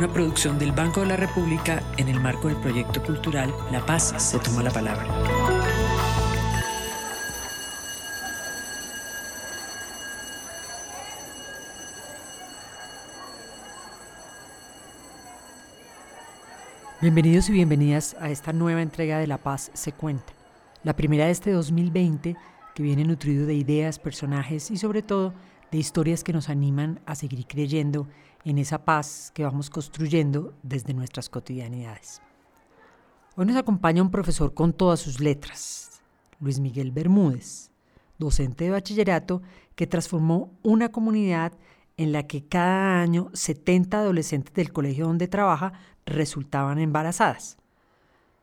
una producción del Banco de la República en el marco del proyecto cultural La Paz se toma la palabra. Bienvenidos y bienvenidas a esta nueva entrega de La Paz se cuenta, la primera de este 2020 que viene nutrido de ideas, personajes y sobre todo de historias que nos animan a seguir creyendo en esa paz que vamos construyendo desde nuestras cotidianidades. Hoy nos acompaña un profesor con todas sus letras, Luis Miguel Bermúdez, docente de bachillerato que transformó una comunidad en la que cada año 70 adolescentes del colegio donde trabaja resultaban embarazadas.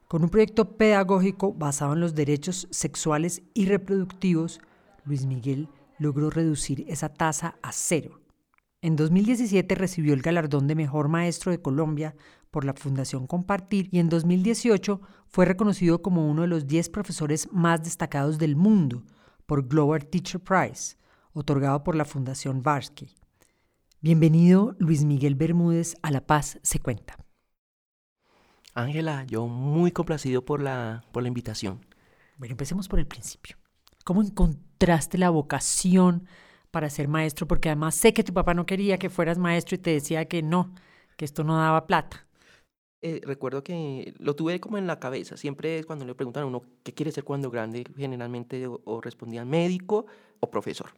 Con un proyecto pedagógico basado en los derechos sexuales y reproductivos, Luis Miguel logró reducir esa tasa a cero en 2017 recibió el galardón de Mejor Maestro de Colombia por la Fundación Compartir y en 2018 fue reconocido como uno de los 10 profesores más destacados del mundo por Global Teacher Prize, otorgado por la Fundación Varsky. Bienvenido Luis Miguel Bermúdez a La Paz se cuenta. Ángela, yo muy complacido por la, por la invitación. Bueno, empecemos por el principio. ¿Cómo encontraste la vocación para ser maestro, porque además sé que tu papá no quería que fueras maestro y te decía que no, que esto no daba plata. Eh, recuerdo que lo tuve como en la cabeza. Siempre cuando le preguntan a uno qué quiere ser cuando grande, generalmente o, respondían médico o profesor.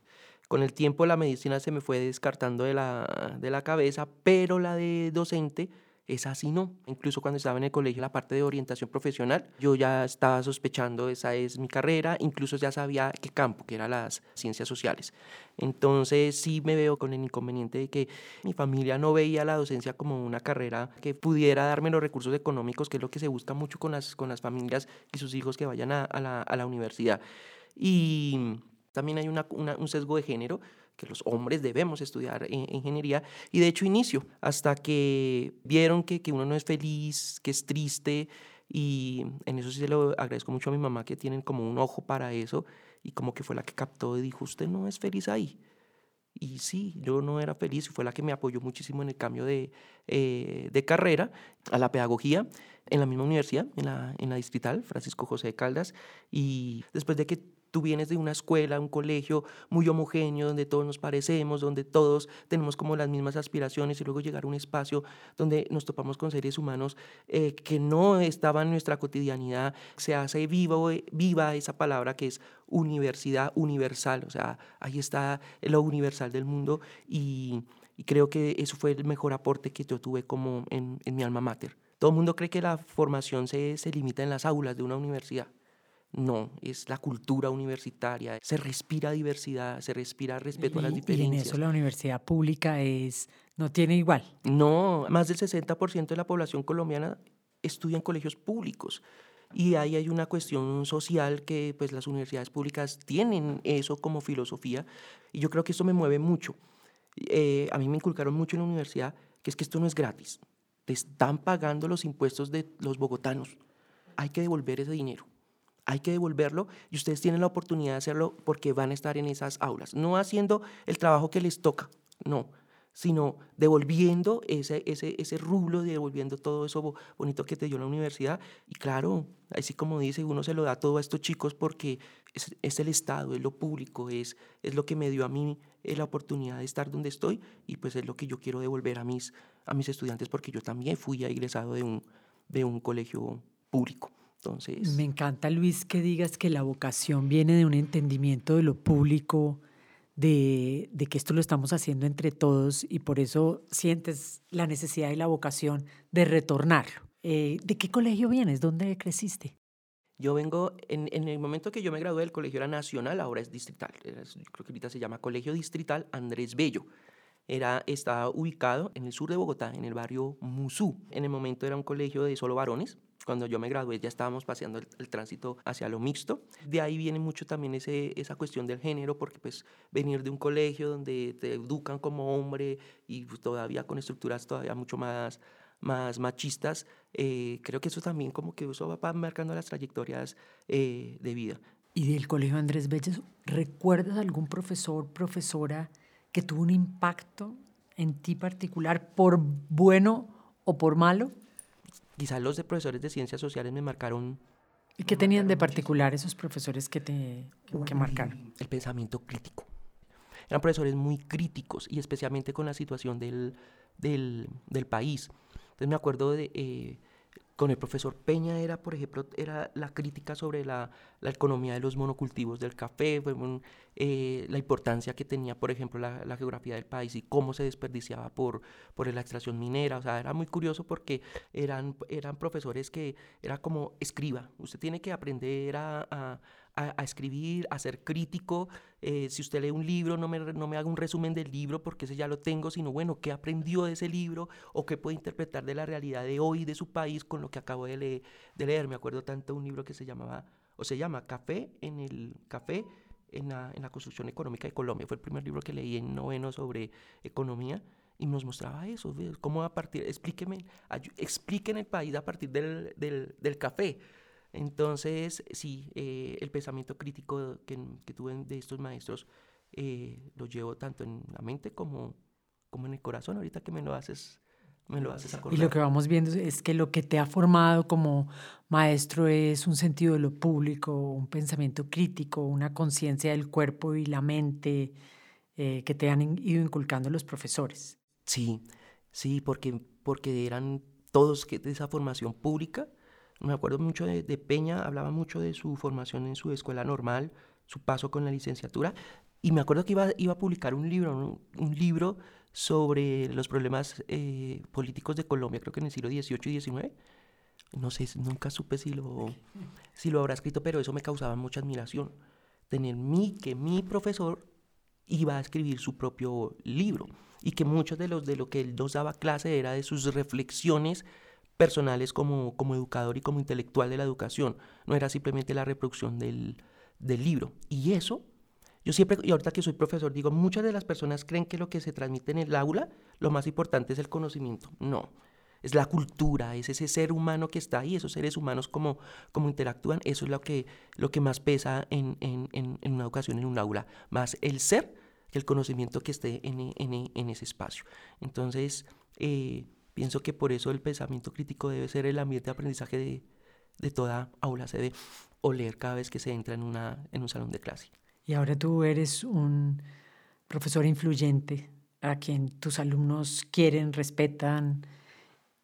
Con el tiempo la medicina se me fue descartando de la, de la cabeza, pero la de docente es así no. Incluso cuando estaba en el colegio, la parte de orientación profesional, yo ya estaba sospechando, esa es mi carrera, incluso ya sabía qué campo, que eran las ciencias sociales. Entonces sí me veo con el inconveniente de que mi familia no veía la docencia como una carrera que pudiera darme los recursos económicos, que es lo que se busca mucho con las, con las familias y sus hijos que vayan a, la, a la, universidad. Y también hay una, un sesgo de género que los hombres debemos estudiar ingeniería y de hecho inicio hasta que vieron que, que uno no es feliz, que es triste y en eso sí se lo agradezco mucho a mi mamá que tienen como un ojo para eso y como que fue la que captó y dijo, usted no es feliz ahí. Y sí, yo no era feliz y fue la que me apoyó muchísimo en el cambio de, eh, de carrera a la pedagogía en la misma universidad, en la, en la distrital, Francisco José de Caldas. Y después de que Tú vienes de una escuela, un colegio muy homogéneo, donde todos nos parecemos, donde todos tenemos como las mismas aspiraciones y luego llegar a un espacio donde nos topamos con seres humanos eh, que no estaban en nuestra cotidianidad. Se hace viva, viva esa palabra que es universidad universal, o sea, ahí está lo universal del mundo y, creo que eso fue el mejor aporte que yo tuve como en, mi alma mater. Todo el mundo cree que la formación se, se limita en las aulas de una universidad no, es la cultura universitaria, se respira diversidad, se respira respeto a las diferencias. Y en eso la universidad pública es, no tiene igual. No, más del 60% de la población colombiana estudia en colegios públicos. Y ahí hay una cuestión social que pues las universidades públicas tienen eso como filosofía y yo creo que eso me mueve mucho. Eh, a mí me inculcaron mucho en la universidad que es que esto no es gratis. Te están pagando los impuestos de los bogotanos. Hay que devolver ese dinero hay que devolverlo y ustedes tienen la oportunidad de hacerlo porque van a estar en esas aulas, no haciendo el trabajo que les toca, no, sino devolviendo ese, ese, ese rublo, devolviendo todo eso bonito que te dio la universidad. Y claro, así como dice, uno se lo da todo a estos chicos porque es, es el Estado, es lo público, es, es lo que me dio a mí eh, la oportunidad de estar donde estoy y pues es lo que yo quiero devolver a mis, a mis estudiantes porque yo también fui egresado de un, de un colegio público. Me encanta, Luis, que digas que la vocación viene de un entendimiento de lo público, de, que esto lo estamos haciendo entre todos y por eso sientes la necesidad y la vocación de retornarlo. Eh, ¿De qué colegio vienes? ¿Dónde creciste? Yo vengo, en, el momento que yo me gradué, el colegio era nacional, ahora es distrital. Creo que ahorita se llama Colegio Distrital Andrés Bello. era, estaba ubicado en el sur de Bogotá, en el barrio Musú. En el momento era un colegio de solo varones. Cuando yo me gradué ya estábamos paseando el, tránsito hacia lo mixto. De ahí viene mucho también ese, esa cuestión del género, porque pues venir de un colegio donde te educan como hombre y todavía con estructuras todavía mucho más más machistas, eh, creo que eso también como que eso va marcando las trayectorias eh, de vida. Y del Colegio Andrés Bello, ¿recuerdas algún profesor, profesora que tuvo un impacto en ti particular por bueno o por malo? Quizás los de profesores de ciencias sociales me marcaron. ¿Y qué tenían de particular esos profesores que te que marcaron? El pensamiento crítico. Eran profesores muy críticos y especialmente con la situación del, del, del país. Entonces me acuerdo de, eh, con el profesor Peña era, por ejemplo, era la crítica sobre la, la economía de los monocultivos del café, eh, la importancia que tenía, por ejemplo, la, la, geografía del país y cómo se desperdiciaba por, por la extracción minera. O sea, era muy curioso porque eran, eran profesores que era como escriba. Usted tiene que aprender a a, escribir, a ser crítico. Eh, si usted lee un libro, no me, no me haga un resumen del libro porque ese ya lo tengo, sino bueno, qué aprendió de ese libro o qué puede interpretar de la realidad de hoy, de su país, con lo que acabo de, de leer. Me acuerdo tanto de un libro que se llamaba, o se llama Café en el Café en la, en la construcción económica de Colombia. Fue el primer libro que leí en noveno sobre economía y nos mostraba eso, cómo a partir, explíqueme, expliquen el país a partir del, del, del café. Entonces, sí, eh, el pensamiento crítico que, tuve de estos maestros eh, lo llevo tanto en la mente como, como en el corazón. Ahorita que me lo haces, me lo haces acordar. Y lo que vamos viendo es que lo que te ha formado como maestro es un sentido de lo público, un pensamiento crítico, una conciencia del cuerpo y la mente eh, que te han ido inculcando los profesores. Sí, sí, porque, porque eran todos que de esa formación pública me acuerdo mucho de, Peña, hablaba mucho de su formación en su escuela normal, su paso con la licenciatura, y me acuerdo que iba, iba a publicar un libro, un libro sobre los problemas eh, políticos de Colombia, creo que en el siglo XVIII y XIX. No sé, nunca supe si lo, si lo habrá escrito, pero eso me causaba mucha admiración. Tener mí, que mi profesor iba a escribir su propio libro y que muchos de los de lo que él nos daba clase era de sus reflexiones personales como, como educador y como intelectual de la educación. No era simplemente la reproducción del, del libro. Y eso, yo siempre, y ahorita que soy profesor, digo, muchas de las personas creen que lo que se transmite en el aula, lo más importante es el conocimiento. No, es la cultura, es ese ser humano que está ahí, esos seres humanos como, como interactúan, eso es lo que, lo que más pesa en, en, en, una educación, en un aula, más el ser que el conocimiento que esté en, en ese espacio. Entonces, eh, Pienso que por eso el pensamiento crítico debe ser el ambiente de aprendizaje de, de toda aula. Se debe oler cada vez que se entra en, una, en un salón de clase. Y ahora tú eres un profesor influyente a quien tus alumnos quieren, respetan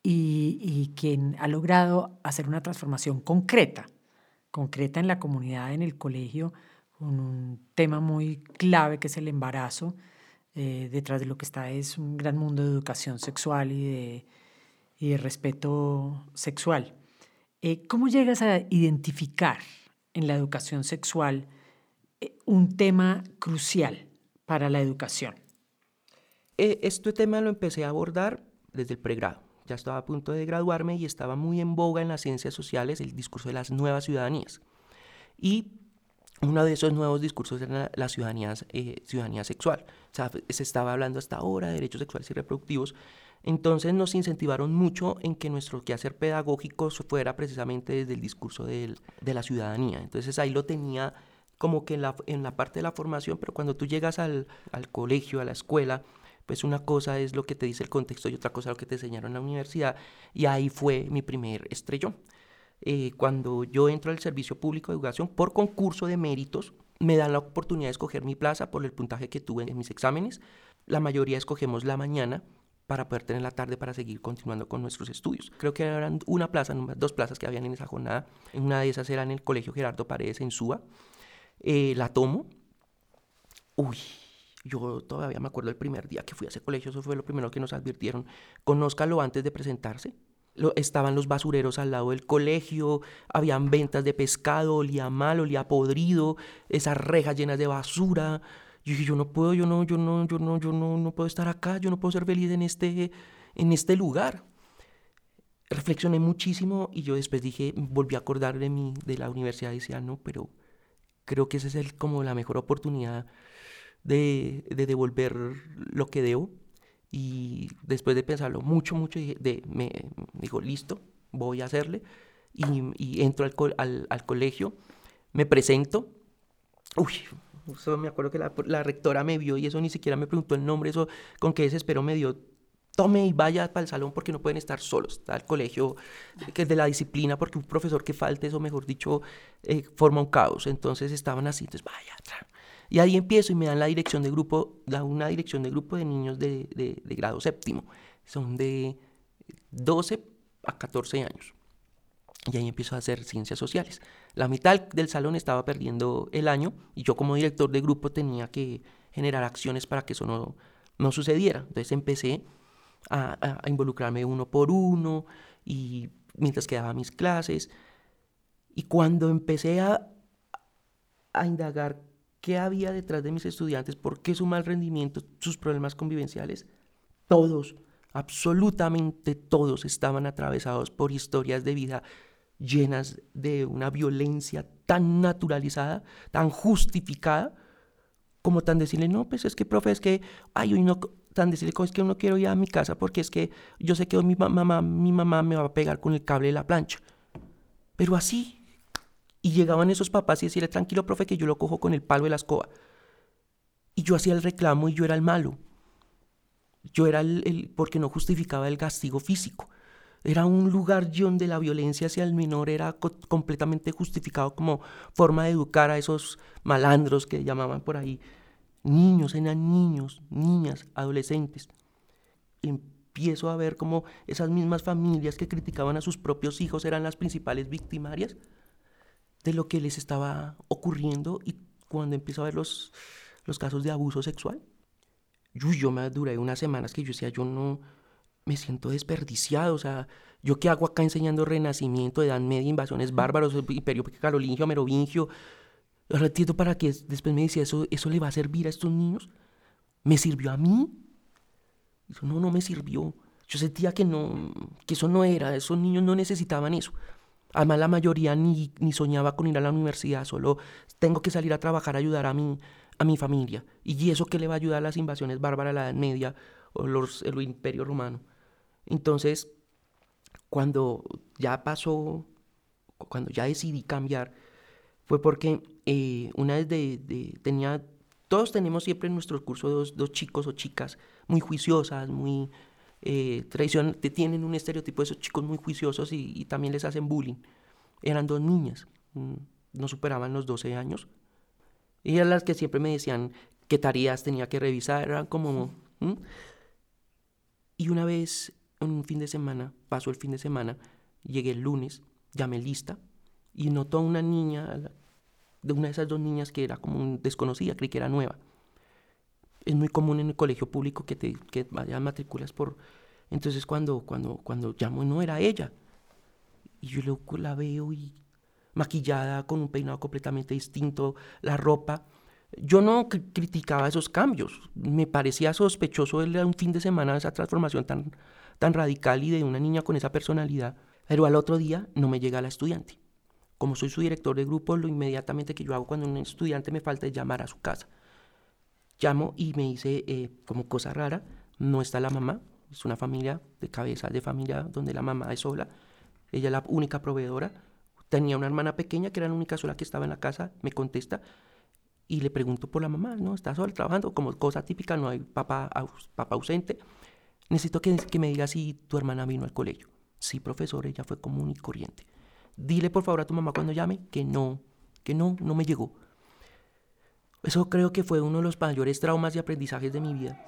y, y quien ha logrado hacer una transformación concreta, concreta en la comunidad, en el colegio, con un tema muy clave que es el embarazo eh, detrás de lo que está es un gran mundo de educación sexual y de, y de respeto sexual. Eh, ¿Cómo llegas a identificar en la educación sexual eh, un tema crucial para la educación? este tema lo empecé a abordar desde el pregrado. Ya estaba a punto de graduarme y estaba muy en boga en las ciencias sociales el discurso de las nuevas ciudadanías. Y uno de esos nuevos discursos era la ciudadanía, eh, ciudadanía sexual. O sea, se estaba hablando hasta ahora de derechos sexuales y reproductivos. Entonces nos incentivaron mucho en que nuestro quehacer pedagógico fuera precisamente desde el discurso de la ciudadanía. Entonces ahí lo tenía como que en la, en la parte de la formación, pero cuando tú llegas al, al colegio, a la escuela, pues una cosa es lo que te dice el contexto y otra cosa lo que te enseñaron en la universidad. Y ahí fue mi primer estrellón. Eh, cuando yo entro al servicio público de educación por concurso de méritos, me dan la oportunidad de escoger mi plaza por el puntaje que tuve en mis exámenes. La mayoría escogemos la mañana para poder tener la tarde para seguir continuando con nuestros estudios. Creo que eran una plaza, dos plazas que habían en esa jornada. Una de esas era en el Colegio Gerardo Paredes en Suba. Eh, la tomo. Uy, yo todavía me acuerdo el primer día que fui a ese colegio, eso fue lo primero que nos advirtieron. Conózcalo antes de presentarse estaban los basureros al lado del colegio, habían ventas de pescado, olía mal, olía podrido, esas rejas llenas de basura. Yo dije, yo no puedo, yo no, yo no, yo no, yo no, no puedo estar acá, yo no puedo ser feliz en este, en este lugar. Reflexioné muchísimo y yo después dije, volví a acordar de, mi, de la universidad y decía, no, pero creo que esa es el, como la mejor oportunidad de, de devolver lo que debo. Y después de pensarlo mucho, mucho, me digo, listo, voy a hacerle. Y, entro al, al, colegio, me presento. Uy, eso me acuerdo que la, la, rectora me vio y eso ni siquiera me preguntó el nombre, eso con qué desespero me dio. Tome y vaya para el salón porque no pueden estar solos. Está el colegio que es de la disciplina porque un profesor que falte, eso mejor dicho, eh, forma un caos. Entonces estaban así, entonces vaya, y ahí empiezo y me dan la dirección de grupo, una dirección de grupo de niños de, de, grado séptimo. Son de 12 a 14 años. Y ahí empiezo a hacer ciencias sociales. La mitad del salón estaba perdiendo el año y yo como director de grupo tenía que generar acciones para que eso no, no sucediera. Entonces empecé a, a, involucrarme uno por uno y mientras quedaba mis clases. Y cuando empecé a, a indagar qué había detrás de mis estudiantes, por qué su mal rendimiento, sus problemas convivenciales. Todos, absolutamente todos estaban atravesados por historias de vida llenas de una violencia tan naturalizada, tan justificada, como tan decirle, no, pues es que, profe, es que, ay, hoy no, tan decirle, es que no quiero ir a mi casa porque es que yo sé que hoy mi mamá, mi mamá me va a pegar con el cable de la plancha. Pero así, y llegaban esos papás y decirle, tranquilo, profe, que yo lo cojo con el palo de la escoba. Y yo hacía el reclamo y yo era el malo. Yo era el, porque no justificaba el castigo físico. Era un lugar donde la violencia hacia el menor era completamente justificado como forma de educar a esos malandros que llamaban por ahí. Niños, eran niños, niñas, adolescentes. empiezo a ver cómo esas mismas familias que criticaban a sus propios hijos eran las principales victimarias de lo que les estaba ocurriendo y cuando empiezo a ver los, los casos de abuso sexual, yo, yo me duré unas semanas que yo decía, yo no me siento desperdiciado, o sea, yo qué hago acá enseñando renacimiento, edad media, invasiones bárbaros, imperio carolingio, merovingio, ahora entiendo para qué, después me decía, ¿eso, ¿eso le va a servir a estos niños? ¿Me sirvió a mí? no, no me sirvió. Yo sentía que no, que eso no era, esos niños no necesitaban eso. Además, la mayoría ni, ni soñaba con ir a la universidad, solo tengo que salir a trabajar, a ayudar a mi, a mi familia. ¿Y eso qué le va a ayudar a las invasiones bárbaras de la Edad Media o los, el Imperio Romano? Entonces, cuando ya pasó, cuando ya decidí cambiar, fue porque eh, una vez de, tenía, todos tenemos siempre en nuestro curso dos, dos chicos o chicas muy juiciosas, muy eh, tienen un estereotipo de esos chicos muy juiciosos y, también les hacen bullying. Eran dos niñas, mm, no superaban los 12 años. Y eran las que siempre me decían qué tareas tenía que revisar, eran como... Y una vez, un fin de semana, pasó el fin de semana, llegué el lunes, llamé lista y notó a una niña, de una de esas dos niñas que era como desconocida, creí que era nueva es muy común en el colegio público que te que vayan matrículas por... Entonces cuando, cuando, cuando llamo no era ella. Y yo luego la veo y maquillada, con un peinado completamente distinto, la ropa. Yo no criticaba esos cambios. Me parecía sospechoso el, un fin de semana esa transformación tan, tan radical y de una niña con esa personalidad. Pero al otro día no me llega la estudiante. Como soy su director de grupo, lo inmediatamente que yo hago cuando un estudiante me falta es llamar a su casa. Llamo y me dice, eh, como cosa rara, no está la mamá, es una familia de cabeza de familia donde la mamá es sola, ella es la única proveedora, tenía una hermana pequeña que era la única sola que estaba en la casa, me contesta y le pregunto por la mamá, no, está sola trabajando, como cosa típica, no hay papá, papá ausente, necesito que, que me diga si tu hermana vino al colegio. Sí, profesor, ella fue común y corriente. Dile por favor a tu mamá cuando llame que no, que no, no me llegó. Eso creo que fue uno de los mayores traumas y aprendizajes de mi vida,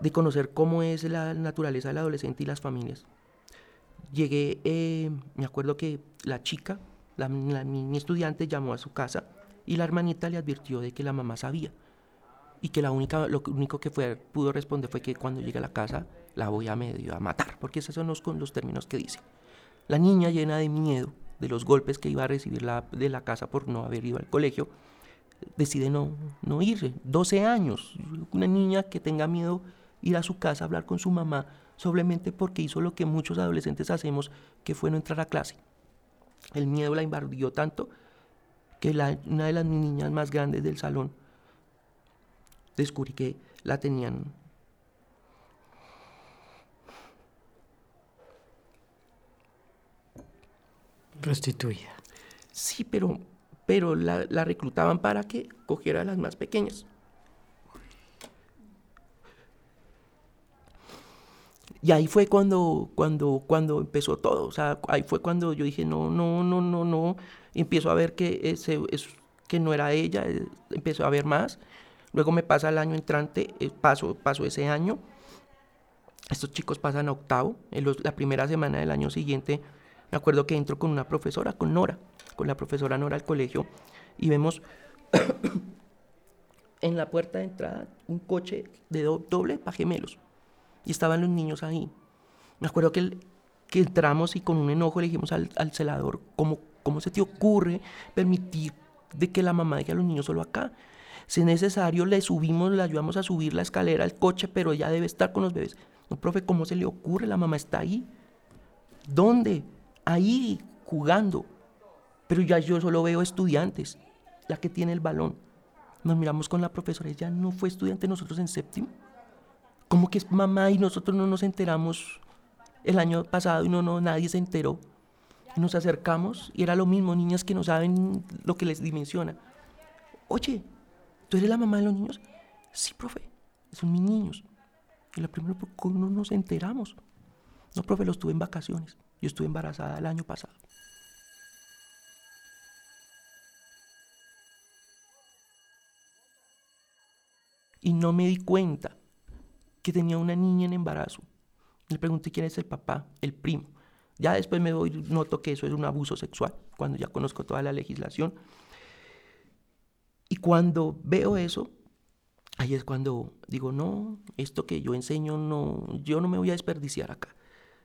de conocer cómo es la naturaleza del adolescente y las familias. Llegué, eh, me acuerdo que la chica, la, mi, estudiante, llamó a su casa y la hermanita le advirtió de que la mamá sabía y que la única, lo único que fue, pudo responder fue que cuando llegue a la casa la voy a medio a matar, porque esos son los, los términos que dice. La niña llena de miedo de los golpes que iba a recibir de la casa por no haber ido al colegio, decide no, no irse. 12 años, una niña que tenga miedo ir a su casa a hablar con su mamá solamente porque hizo lo que muchos adolescentes hacemos, que fue no entrar a clase. El miedo la invadió tanto que una de las niñas más grandes del salón descubrí que la tenían prostituida. Sí, pero, pero la, la reclutaban para que cogiera a las más pequeñas. Y ahí fue cuando, cuando, cuando empezó todo. O sea, ahí fue cuando yo dije, no, no, no, no, no. empiezo a ver que, ese, es, que no era ella, eh, empezó a ver más. Luego me pasa el año entrante, eh, paso, paso ese año. Estos chicos pasan a octavo. En la primera semana del año siguiente, me acuerdo que entro con una profesora, con Nora, con la profesora Nora al colegio, y vemos en la puerta de entrada un coche de doble para gemelos y estaban los niños ahí. Me acuerdo que, que entramos y con un enojo le dijimos al, celador, ¿cómo, ¿cómo se te ocurre permitir de que la mamá deje a los niños solo acá? Si es necesario, le subimos, le ayudamos a subir la escalera al coche, pero ella debe estar con los bebés. No, profe, ¿cómo se le ocurre? La mamá está ahí. ¿Dónde? Ahí, jugando. Pero ya yo solo veo estudiantes, la que tiene el balón. Nos miramos con la profesora, ella no fue estudiante nosotros en séptimo. ¿Cómo que es mamá y nosotros no nos enteramos el año pasado y no, no, nadie se enteró? Y nos acercamos y era lo mismo, niñas que no saben lo que les dimensiona. Oye, ¿tú eres la mamá de los niños? Sí, profe, son mis niños. Y la primera, ¿cómo no nos enteramos? No, profe, los tuve en vacaciones. Yo estuve embarazada el año pasado. Y no me di cuenta que tenía una niña en embarazo. Le pregunté quién es el papá, el primo. Ya después me doy, noto que eso es un abuso sexual, cuando ya conozco toda la legislación. Y cuando veo eso, ahí es cuando digo, no, esto que yo enseño, no, yo no me voy a desperdiciar acá.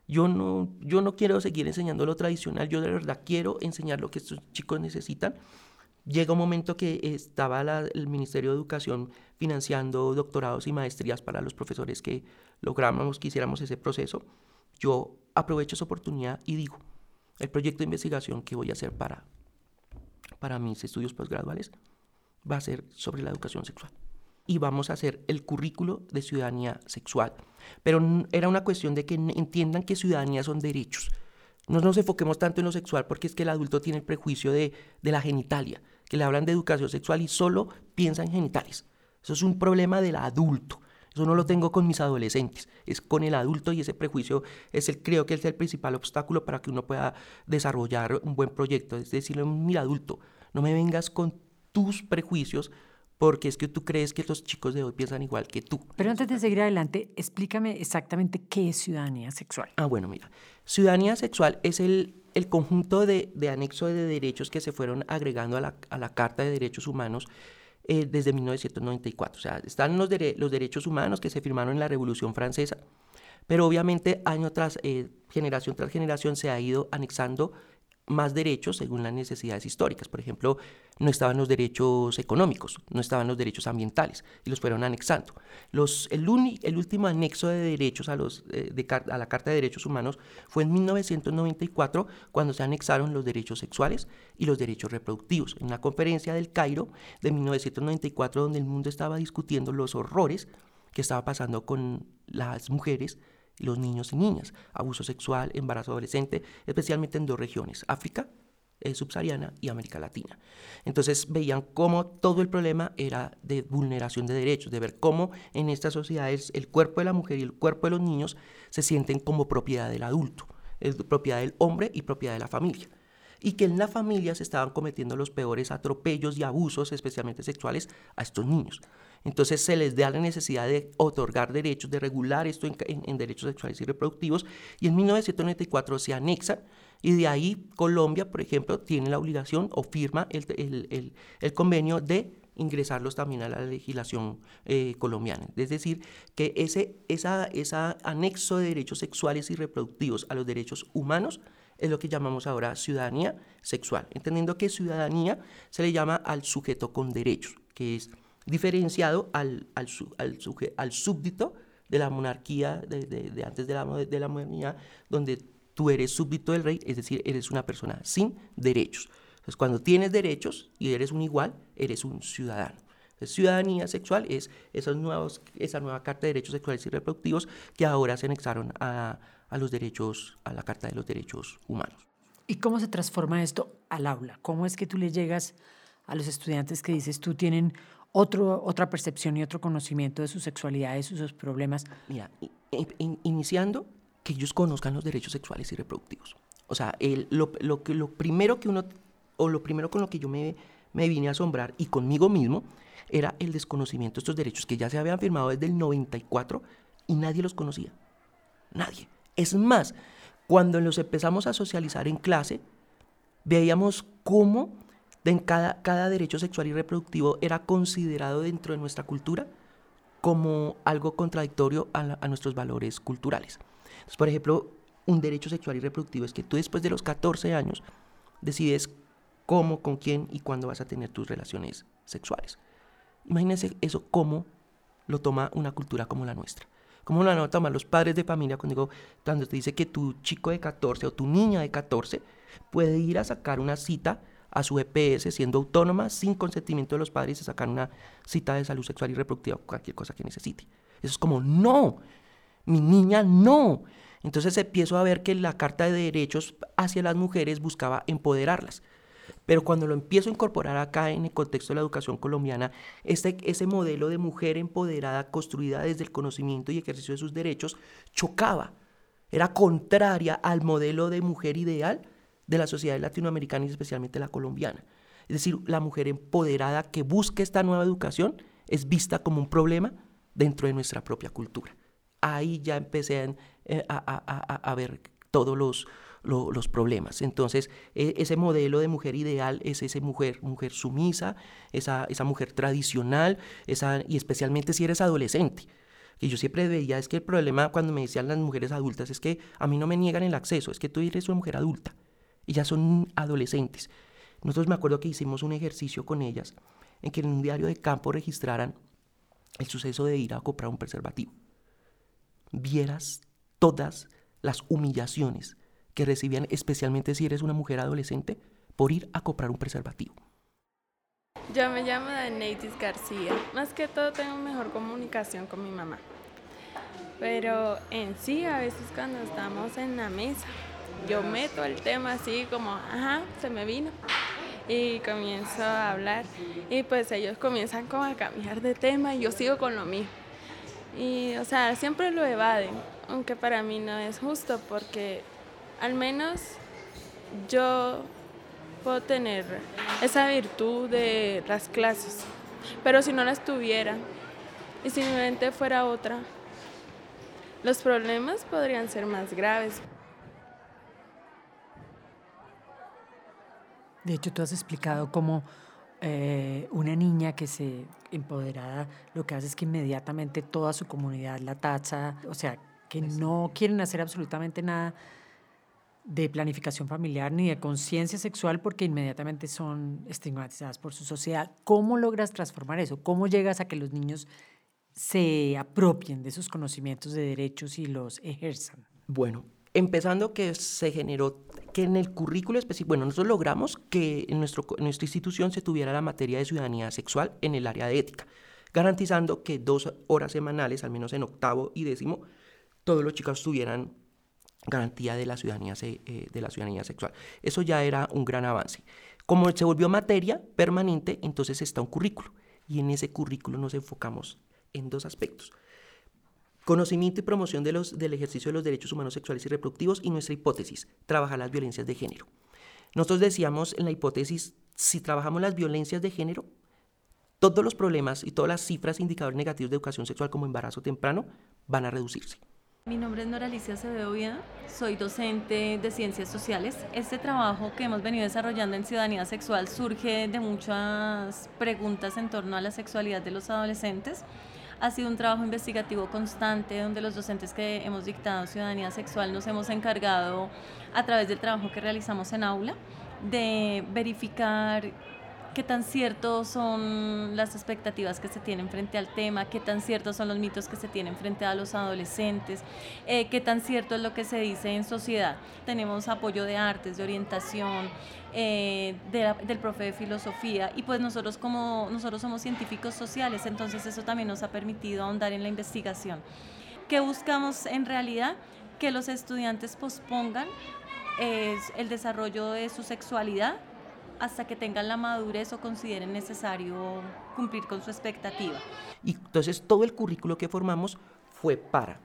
Yo no, yo no quiero seguir enseñando lo tradicional, yo de verdad quiero enseñar lo que estos chicos necesitan Llega un momento que estaba el Ministerio de Educación financiando doctorados y maestrías para los profesores que logramos que hiciéramos ese proceso. Yo aprovecho esa oportunidad y digo, el proyecto de investigación que voy a hacer para, para mis estudios postgraduales va a ser sobre la educación sexual. Y vamos a hacer el currículo de ciudadanía sexual. Pero era una cuestión de que entiendan que ciudadanía son derechos. No nos enfoquemos tanto en lo sexual porque es que el adulto tiene el prejuicio de, de la genitalia que le hablan de educación sexual y solo piensa en genitales. Eso es un problema del adulto. Eso no lo tengo con mis adolescentes, es con el adulto y ese prejuicio es el, creo que es el principal obstáculo para que uno pueda desarrollar un buen proyecto. Es decirle, mira adulto, no me vengas con tus prejuicios porque es que tú crees que los chicos de hoy piensan igual que tú. Pero antes de seguir adelante, explícame exactamente qué es ciudadanía sexual. Ah, bueno, mira, ciudadanía sexual es el el conjunto de, de anexos de derechos que se fueron agregando a la, a la Carta de Derechos Humanos eh, desde 1994. O sea, están los, los derechos humanos que se firmaron en la Revolución Francesa, pero obviamente año tras eh, generación tras generación se ha ido anexando más derechos según las necesidades históricas. Por ejemplo, no estaban los derechos económicos, no estaban los derechos ambientales y los fueron anexando. Los, el, el último anexo de derechos a, los, eh, de, a la Carta de Derechos Humanos fue en 1994 cuando se anexaron los derechos sexuales y los derechos reproductivos. En una conferencia del Cairo de 1994 donde el mundo estaba discutiendo los horrores que estaba pasando con las mujeres los niños y niñas, abuso sexual, embarazo adolescente, especialmente en dos regiones, África eh, subsahariana y América Latina. Entonces veían cómo todo el problema era de vulneración de derechos, de ver cómo en estas sociedades el cuerpo de la mujer y el cuerpo de los niños se sienten como propiedad del adulto, propiedad del hombre y propiedad de la familia y que en la familia se estaban cometiendo los peores atropellos y abusos, especialmente sexuales, a estos niños. Entonces se les da la necesidad de otorgar derechos, de regular esto en, derechos sexuales y reproductivos. Y en 1994 se anexa y de ahí Colombia, por ejemplo, tiene la obligación o firma el, convenio de ingresarlos también a la legislación eh, colombiana. Es decir, que ese esa, esa anexo de derechos sexuales y reproductivos a los derechos humanos es lo que llamamos ahora ciudadanía sexual, entendiendo que ciudadanía se le llama al sujeto con derechos, que es diferenciado al, al, al, al súbdito de la monarquía de, de, antes de la, de la modernidad, donde tú eres súbdito del rey, es decir, eres una persona sin derechos. Entonces, cuando tienes derechos y eres un igual, eres un ciudadano. Ciudadanía sexual es esos nuevos, esa nueva Carta de Derechos Sexuales y Reproductivos que ahora se anexaron a, a los derechos, a la Carta de los Derechos Humanos. ¿Y cómo se transforma esto al aula? ¿Cómo es que tú le llegas a los estudiantes que dices tú tienen otro, otra percepción y otro conocimiento de su sexualidad, de sus problemas? Mira, iniciando que ellos conozcan los derechos sexuales y reproductivos. O sea, el, lo, lo, lo, primero que uno, o lo primero con lo que yo me, me vine a asombrar y conmigo mismo, era el desconocimiento de estos derechos que ya se habían firmado desde el 94 y nadie los conocía. Nadie. Es más, cuando los empezamos a socializar en clase, veíamos cómo en cada, cada derecho sexual y reproductivo era considerado dentro de nuestra cultura como algo contradictorio a, a nuestros valores culturales. Entonces, por ejemplo, un derecho sexual y reproductivo es que tú después de los 14 años decides cómo, con quién y cuándo vas a tener tus relaciones sexuales. Imagínense eso cómo lo toma una cultura como la nuestra. ¿Cómo lo toman los padres de familia cuando, digo, cuando te dice que tu chico de 14 o tu niña de 14 puede ir a sacar una cita a su EPS siendo autónoma, sin consentimiento de los padres, y sacar una cita de salud sexual y reproductiva cualquier cosa que necesite? Eso es como, no, mi niña no. Entonces empiezo a ver que la Carta de Derechos hacia las mujeres buscaba empoderarlas. Pero cuando lo empiezo a incorporar acá en el contexto de la educación colombiana, este, ese modelo de mujer empoderada construida desde el conocimiento y ejercicio de sus derechos chocaba. Era contraria al modelo de mujer ideal de la sociedad latinoamericana y especialmente la colombiana. Es decir, la mujer empoderada que busca esta nueva educación es vista como un problema dentro de nuestra propia cultura. Ahí ya empecé a, a ver todos los, los problemas. Entonces, e, ese modelo de mujer ideal es esa mujer, mujer sumisa, esa, esa mujer tradicional, esa, y especialmente si eres adolescente. Y yo siempre veía, es que el problema cuando me decían las mujeres adultas es que a mí no me niegan el acceso, es que tú eres una mujer adulta y ya son adolescentes. Nosotros me acuerdo que hicimos un ejercicio con ellas en que en un diario de campo registraran el suceso de ir a comprar un preservativo. Vieras todas las humillaciones que recibían, especialmente si eres una mujer adolescente, por ir a comprar un preservativo. Yo me llamo Daneitis García. Más que todo tengo mejor comunicación con mi mamá. Pero en sí, a veces cuando estamos en la mesa, yo meto el tema así como, ajá, se me vino. Y comienzo a hablar. Y pues ellos comienzan como a cambiar de tema y yo sigo con lo mío. Y, o sea, siempre lo evaden, aunque para mí no es justo porque al menos yo puedo tener esa virtud de las clases, pero si no las tuviera y si mi mente fuera otra, los problemas podrían ser más graves. De hecho, tú has explicado cómo eh, una niña que se empoderada lo que hace es que inmediatamente toda su comunidad la tacha, o sea, que pues no quieren hacer absolutamente nada de planificación familiar ni de conciencia sexual porque inmediatamente son estigmatizadas por su sociedad. ¿Cómo logras transformar eso? ¿Cómo llegas a que los niños se apropien de esos conocimientos de derechos y los ejerzan? Bueno, empezando que se generó que en el currículo específico, bueno, nosotros logramos que en, nuestro, en nuestra institución se tuviera la materia de ciudadanía sexual en el área de ética, garantizando que dos horas semanales, al menos en octavo y décimo, todos los chicos tuvieran garantía de la ciudadanía, eh, de la ciudadanía sexual. Eso ya era un gran avance. Como se volvió materia permanente, entonces está un currículo. Y en ese currículo nos enfocamos en dos aspectos. Conocimiento y promoción del ejercicio de los derechos humanos sexuales y reproductivos y nuestra hipótesis, trabajar las violencias de género. Nosotros decíamos en la hipótesis, si trabajamos las violencias de género, todos los problemas y todas las cifras indicadores negativos de educación sexual como embarazo temprano van a reducirse. Mi nombre es Nora Alicia Acevedo soy docente de Ciencias Sociales. Este trabajo que hemos venido desarrollando en Ciudadanía Sexual surge de muchas preguntas en torno a la sexualidad de los adolescentes. Ha sido un trabajo investigativo constante donde los docentes que hemos dictado ciudadanía sexual nos hemos encargado a través del trabajo que realizamos en aula de verificar qué tan ciertos son las expectativas que se tienen frente al tema, qué tan ciertos son los mitos que se tienen frente a los adolescentes, eh, qué tan cierto es lo que se dice en sociedad. Tenemos apoyo de artes, de orientación, eh, del profe de filosofía y pues nosotros como nosotros somos científicos sociales, entonces eso también nos ha permitido ahondar en la investigación. ¿Qué buscamos en realidad? Que los estudiantes pospongan es el desarrollo de su sexualidad hasta que tengan la madurez o consideren necesario cumplir con su expectativa. Y entonces todo el currículo que formamos fue para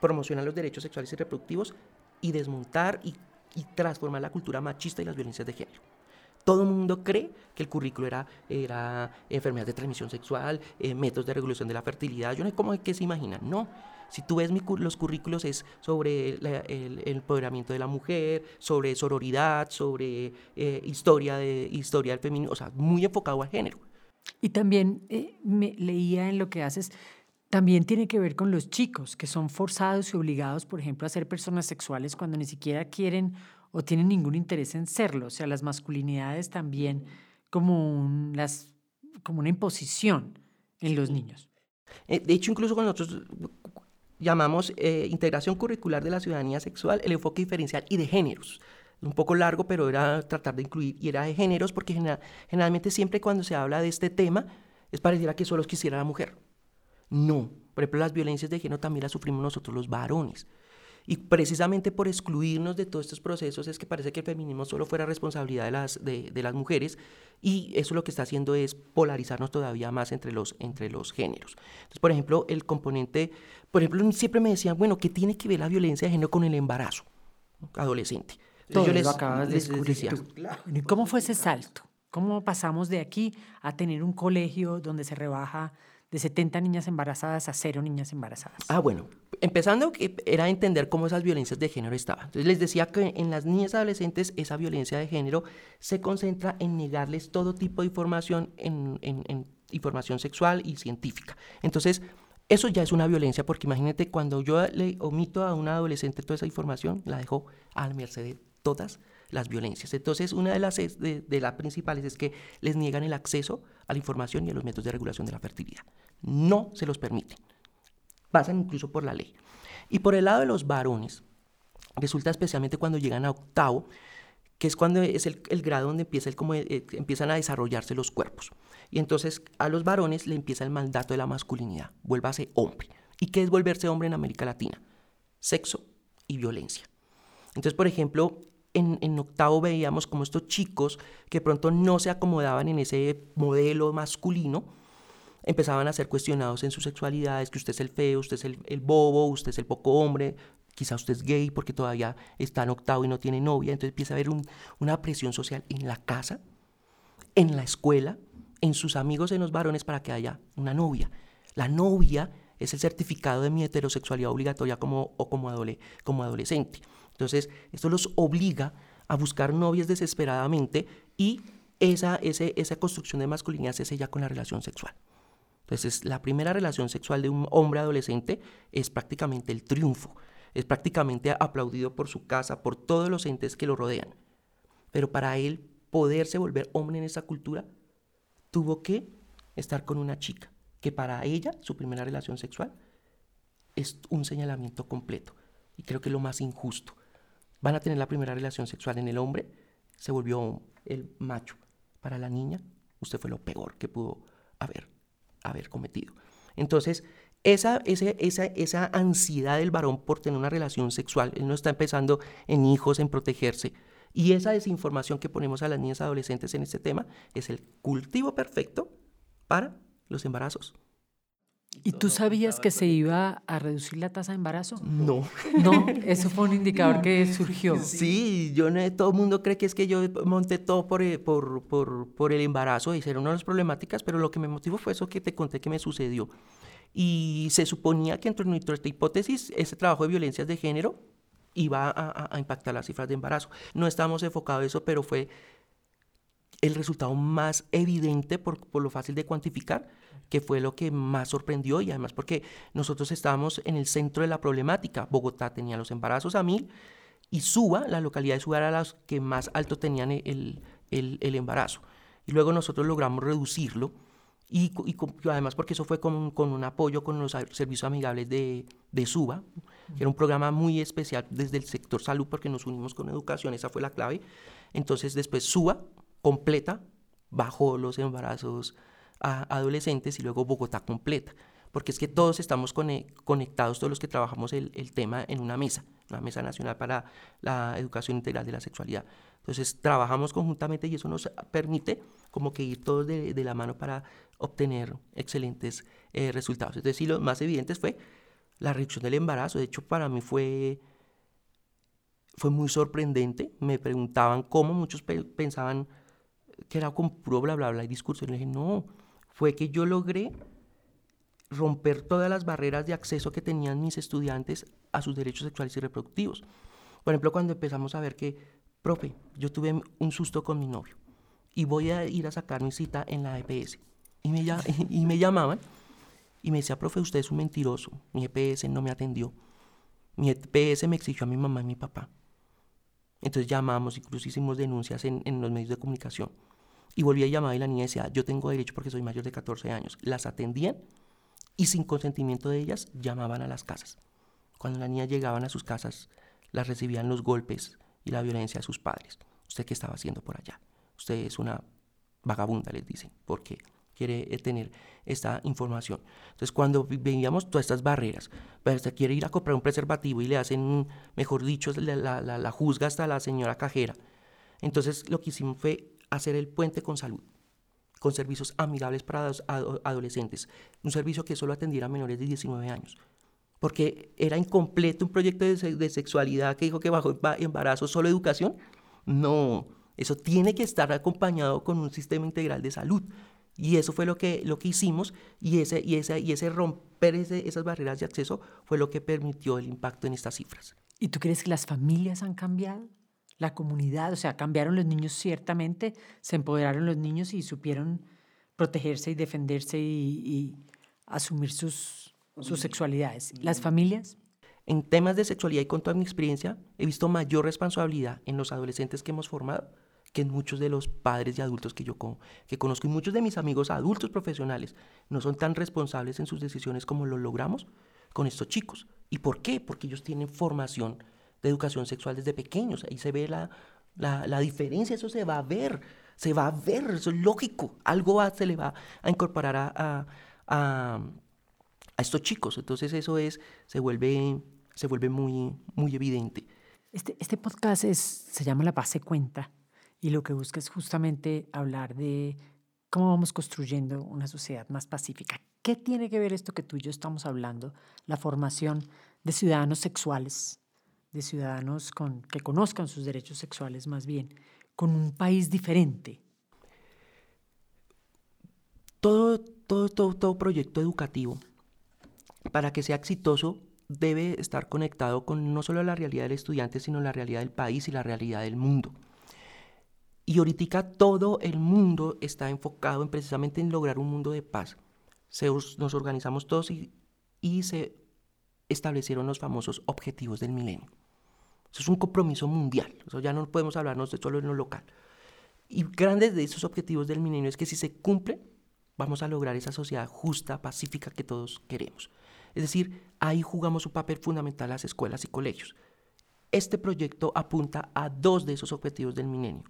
promocionar los derechos sexuales y reproductivos y desmontar y, transformar la cultura machista y las violencias de género. Todo el mundo cree que el currículo era, era enfermedad de transmisión sexual, eh, métodos de regulación de la fertilidad. Yo no sé cómo es que se imaginan. No, si tú ves los currículos es sobre el, empoderamiento de la mujer, sobre sororidad, sobre eh, historia, de, historia del feminismo, o sea, muy enfocado al género. Y también eh, me leía en lo que haces, también tiene que ver con los chicos, que son forzados y obligados, por ejemplo, a ser personas sexuales cuando ni siquiera quieren o tienen ningún interés en serlo. O sea, las masculinidades también como, las, como una imposición en los niños. Eh, de hecho, incluso cuando nosotros llamamos eh, integración curricular de la ciudadanía sexual, el enfoque diferencial y de géneros. Un poco largo, pero era tratar de incluir, y era de géneros, porque generalmente siempre cuando se habla de este tema, es pareciera que solo quisiera la mujer. No, por ejemplo, las violencias de género también las sufrimos nosotros los varones. Y precisamente por excluirnos de todos estos procesos es que parece que el feminismo solo fuera responsabilidad de las, de, las mujeres y eso lo que está haciendo es polarizarnos todavía más entre los, entre los géneros. Entonces, por ejemplo, el componente, por ejemplo, siempre me decían, bueno, ¿qué tiene que ver la violencia de género con el embarazo adolescente? Todo yo les, lo acabas de descubrir. ¿Cómo fue ese salto? ¿Cómo pasamos de aquí a tener un colegio donde se rebaja de 70 niñas embarazadas a cero niñas embarazadas. Ah, bueno, empezando era entender cómo esas violencias de género estaban. Entonces les decía que en las niñas adolescentes esa violencia de género se concentra en negarles todo tipo de información, en, información sexual y científica. Entonces, eso ya es una violencia porque imagínate cuando yo le omito a una adolescente toda esa información, la dejo a la merced de todas las violencias. Entonces, una de las, de, las principales es que les niegan el acceso a la información y a los métodos de regulación de la fertilidad. No se los permiten. Pasan incluso por la ley. Y por el lado de los varones, resulta especialmente cuando llegan a octavo, que es cuando es el, grado donde empieza el, como, eh, empiezan a desarrollarse los cuerpos. Y entonces a los varones le empieza el mandato de la masculinidad, vuélvase hombre. ¿Y qué es volverse hombre en América Latina? Sexo y violencia. Entonces, por ejemplo, en, octavo veíamos como estos chicos que pronto no se acomodaban en ese modelo masculino, empezaban a ser cuestionados en su sexualidad, es que usted es el feo, usted es el, bobo, usted es el poco hombre, quizá usted es gay porque todavía está en octavo y no tiene novia, entonces empieza a haber una presión social en la casa, en la escuela, en sus amigos, en los varones para que haya una novia. La novia es el certificado de mi heterosexualidad obligatoria como, o como adolescente. Entonces, esto los obliga a buscar novias desesperadamente y esa, esa construcción de masculinidad se sella con la relación sexual. Entonces, la primera relación sexual de un hombre adolescente es prácticamente el triunfo, es prácticamente aplaudido por su casa, por todos los entes que lo rodean. Pero para él poderse volver hombre en esa cultura, tuvo que estar con una chica, que para ella su primera relación sexual es un señalamiento completo. Y creo que es lo más injusto van a tener la primera relación sexual en el hombre, se volvió el macho. Para la niña, usted fue lo peor que pudo haber, haber cometido. Entonces, esa, esa, esa, esa ansiedad del varón por tener una relación sexual, él no está empezando en hijos, en protegerse. Y esa desinformación que ponemos a las niñas adolescentes en este tema es el cultivo perfecto para los embarazos. ¿Y tú sabías que se iba a reducir la tasa de embarazo? No. No, eso fue un indicador que surgió. Sí, yo no, todo el mundo cree que es que yo monté todo por, eh, por, por, por el embarazo y ser una de las problemáticas, pero lo que me motivó fue eso que te conté que me sucedió. Y se suponía que entre nuestra hipótesis, ese trabajo de violencias de género iba a, a impactar las cifras de embarazo. No estábamos enfocados en eso, pero fue el resultado más evidente por, por lo fácil de cuantificar que fue lo que más sorprendió y además porque nosotros estábamos en el centro de la problemática. Bogotá tenía los embarazos a mil y Suba, la localidad de Suba era la que más alto tenían el, el, embarazo. Y luego nosotros logramos reducirlo y, y, además porque eso fue con, con, un apoyo con los servicios amigables de, de Suba, que era un programa muy especial desde el sector salud porque nos unimos con educación, esa fue la clave. Entonces después Suba completa bajó los embarazos a adolescentes y luego Bogotá completa, porque es que todos estamos conectados, todos los que trabajamos el, el tema en una mesa, una mesa nacional para la educación integral de la sexualidad. Entonces trabajamos conjuntamente y eso nos permite como que ir todos de, de la mano para obtener excelentes eh, resultados. Es decir, lo más evidente fue la reducción del embarazo. De hecho, para mí fue, fue muy sorprendente. Me preguntaban cómo, muchos pensaban que era con puro bla, bla, bla y discurso. Y le dije, no, fue que yo logré romper todas las barreras de acceso que tenían mis estudiantes a sus derechos sexuales y reproductivos. Por ejemplo, cuando empezamos a ver que, profe, yo tuve un susto con mi novio y voy a ir a sacar mi cita en la EPS. Y me, llamaban y me decía, profe, usted es un mentiroso, mi EPS no me atendió. Mi EPS me exigió a mi mamá y mi papá. Entonces llamamos, incluso hicimos denuncias en, en los medios de comunicación. Y volví a llamar y la niña decía, yo tengo derecho porque soy mayor de 14 años. Las atendían y sin consentimiento de ellas llamaban a las casas. Cuando las niñas llegaban a sus casas, las recibían los golpes y la violencia de sus padres. ¿Usted qué estaba haciendo por allá? Usted es una vagabunda, les dicen, porque quiere eh, tener esta información. Entonces, cuando veíamos todas estas barreras, pues, usted quiere ir a comprar un preservativo y le hacen, mejor dicho, la, la, la juzga hasta la señora cajera. Entonces, lo que hicimos fue hacer el puente con salud, con servicios amigables para adolescentes, un servicio que solo atendiera a menores de 19 años, porque era incompleto un proyecto de, sexualidad que dijo que bajo embarazo solo educación. No, eso tiene que estar acompañado con un sistema integral de salud. Y eso fue lo que, lo que hicimos y ese, y ese, y ese romper esas barreras de acceso fue lo que permitió el impacto en estas cifras. ¿Y tú crees que las familias han cambiado? La comunidad, o sea, cambiaron los niños ciertamente, se empoderaron los niños y supieron protegerse y defenderse y, asumir sus, sus sexualidades. ¿Las familias? En temas de sexualidad y con toda mi experiencia, he visto mayor responsabilidad en los adolescentes que hemos formado que en muchos de los padres y adultos que yo que conozco. Y muchos de mis amigos adultos profesionales no son tan responsables en sus decisiones como lo logramos con estos chicos. ¿Y por qué? Porque ellos tienen formación de educación sexual desde pequeños. Ahí se ve la, la, diferencia, eso se va a ver, se va a ver, eso es lógico. Algo se le va a incorporar a, a, a, estos chicos. Entonces eso es, se vuelve, se vuelve muy, muy evidente. Este, este podcast se llama La Paz se cuenta y lo que busca es justamente hablar de cómo vamos construyendo una sociedad más pacífica. ¿Qué tiene que ver esto que tú y yo estamos hablando, la formación de ciudadanos sexuales de ciudadanos que conozcan sus derechos sexuales más bien, con un país diferente. Todo, todo, todo, todo proyecto educativo, para que sea exitoso, debe estar conectado con no solo la realidad del estudiante, sino la realidad del país y la realidad del mundo. Y ahorita todo el mundo está enfocado en precisamente en lograr un mundo de paz. nos organizamos todos y se establecieron los famosos objetivos del milenio. Eso es un compromiso mundial. Ya no podemos hablarnos de solo en lo local. Y grandes de esos objetivos del milenio es que si se cumplen, vamos a lograr esa sociedad justa, pacífica que todos queremos. Es decir, ahí jugamos un papel fundamental las escuelas y colegios. Este proyecto apunta a dos de esos objetivos del milenio.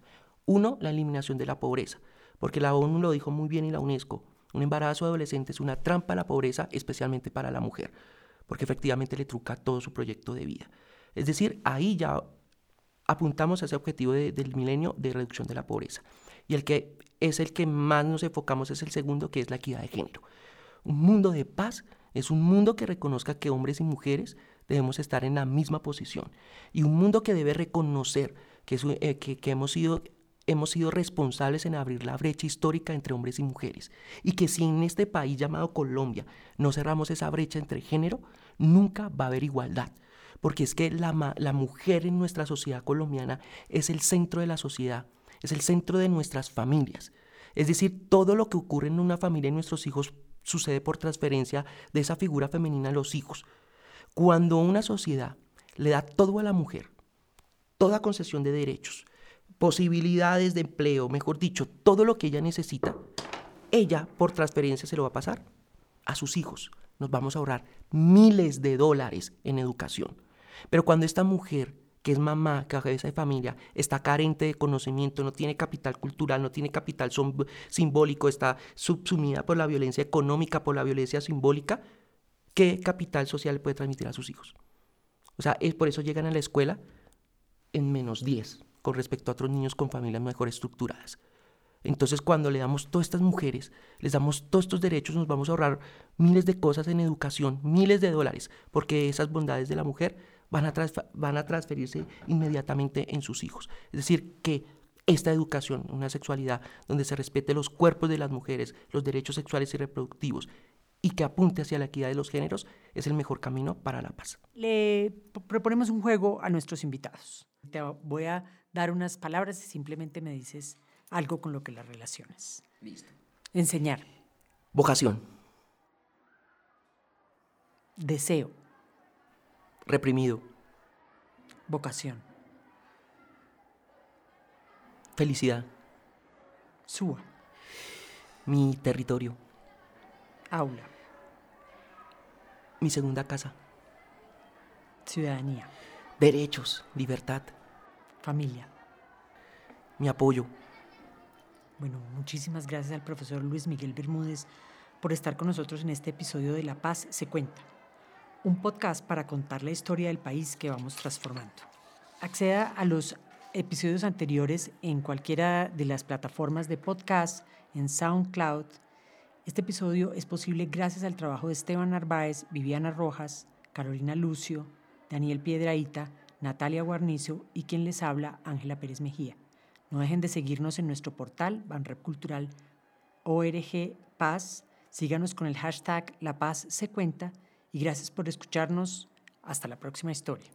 Uno, la eliminación de la pobreza, porque la ONU lo dijo muy bien y la UNESCO. Un embarazo adolescente es una trampa a la pobreza, especialmente para la mujer, porque efectivamente le truca todo su proyecto de vida. Es decir, ahí ya apuntamos a ese objetivo del milenio de reducción de la pobreza. Y el que es el que más nos enfocamos es el segundo, que es la equidad de género. Un mundo de paz es un mundo que reconozca que hombres y mujeres debemos estar en la misma posición. Y un mundo que debe reconocer que, eh, hemos sido hemos sido responsables en abrir la brecha histórica entre hombres y mujeres. Y que si en este país llamado Colombia no cerramos esa brecha entre género, nunca va a haber igualdad porque es que la, la mujer en nuestra sociedad colombiana es el centro de la sociedad, es el centro de nuestras familias. Es decir, todo lo que ocurre en una familia y nuestros hijos sucede por transferencia de esa figura femenina a los hijos. Cuando una sociedad le da todo a la mujer, toda concesión de derechos, posibilidades de empleo, mejor dicho, todo lo que ella necesita, ella por transferencia se lo va a pasar a sus hijos. Nos vamos a ahorrar miles de dólares en educación. Pero cuando esta mujer, que es mamá, cabeza de familia, está carente de conocimiento, no tiene capital cultural, no tiene capital simbólico, está subsumida por la violencia económica, por la violencia simbólica, ¿qué capital social puede transmitir a sus hijos? O sea, es por eso llegan a la escuela en menos 10 con respecto a otros niños con familias mejor estructuradas. Entonces, cuando le damos todas estas mujeres, les damos todos estos derechos, nos vamos a ahorrar miles de cosas en educación, miles de dólares, porque esas bondades de la mujer van a, van a transferirse inmediatamente en sus hijos. Es decir, que esta educación, una sexualidad donde se respete los cuerpos de las mujeres, los derechos sexuales y reproductivos, y que apunte hacia la equidad de los géneros, es el mejor camino para la paz. Le proponemos un juego a nuestros invitados. Te voy a dar unas palabras y simplemente me dices algo con lo que las relaciones. Listo. Enseñar. Vocación. Deseo. Reprimido. Vocación. Felicidad. Suba. Mi territorio. Aula. Mi segunda casa. Ciudadanía. Derechos, libertad. Familia. Mi apoyo. Bueno, muchísimas gracias al profesor Luis Miguel Bermúdez por estar con nosotros en este episodio de La Paz se cuenta, un podcast para contar la historia del país que vamos transformando. Acceda a los episodios anteriores en cualquiera de las plataformas de podcast, en SoundCloud. Este episodio es posible gracias al trabajo de Esteban Narváez, Viviana Rojas, Carolina Lucio, Daniel Piedraíta, Natalia Guarnizo y quien les habla, Ángela Pérez Mejía. No dejen de seguirnos en nuestro portal Banrep Cultural ORG Paz. Síganos con el hashtag La Paz se cuenta y gracias por escucharnos. Hasta la próxima historia.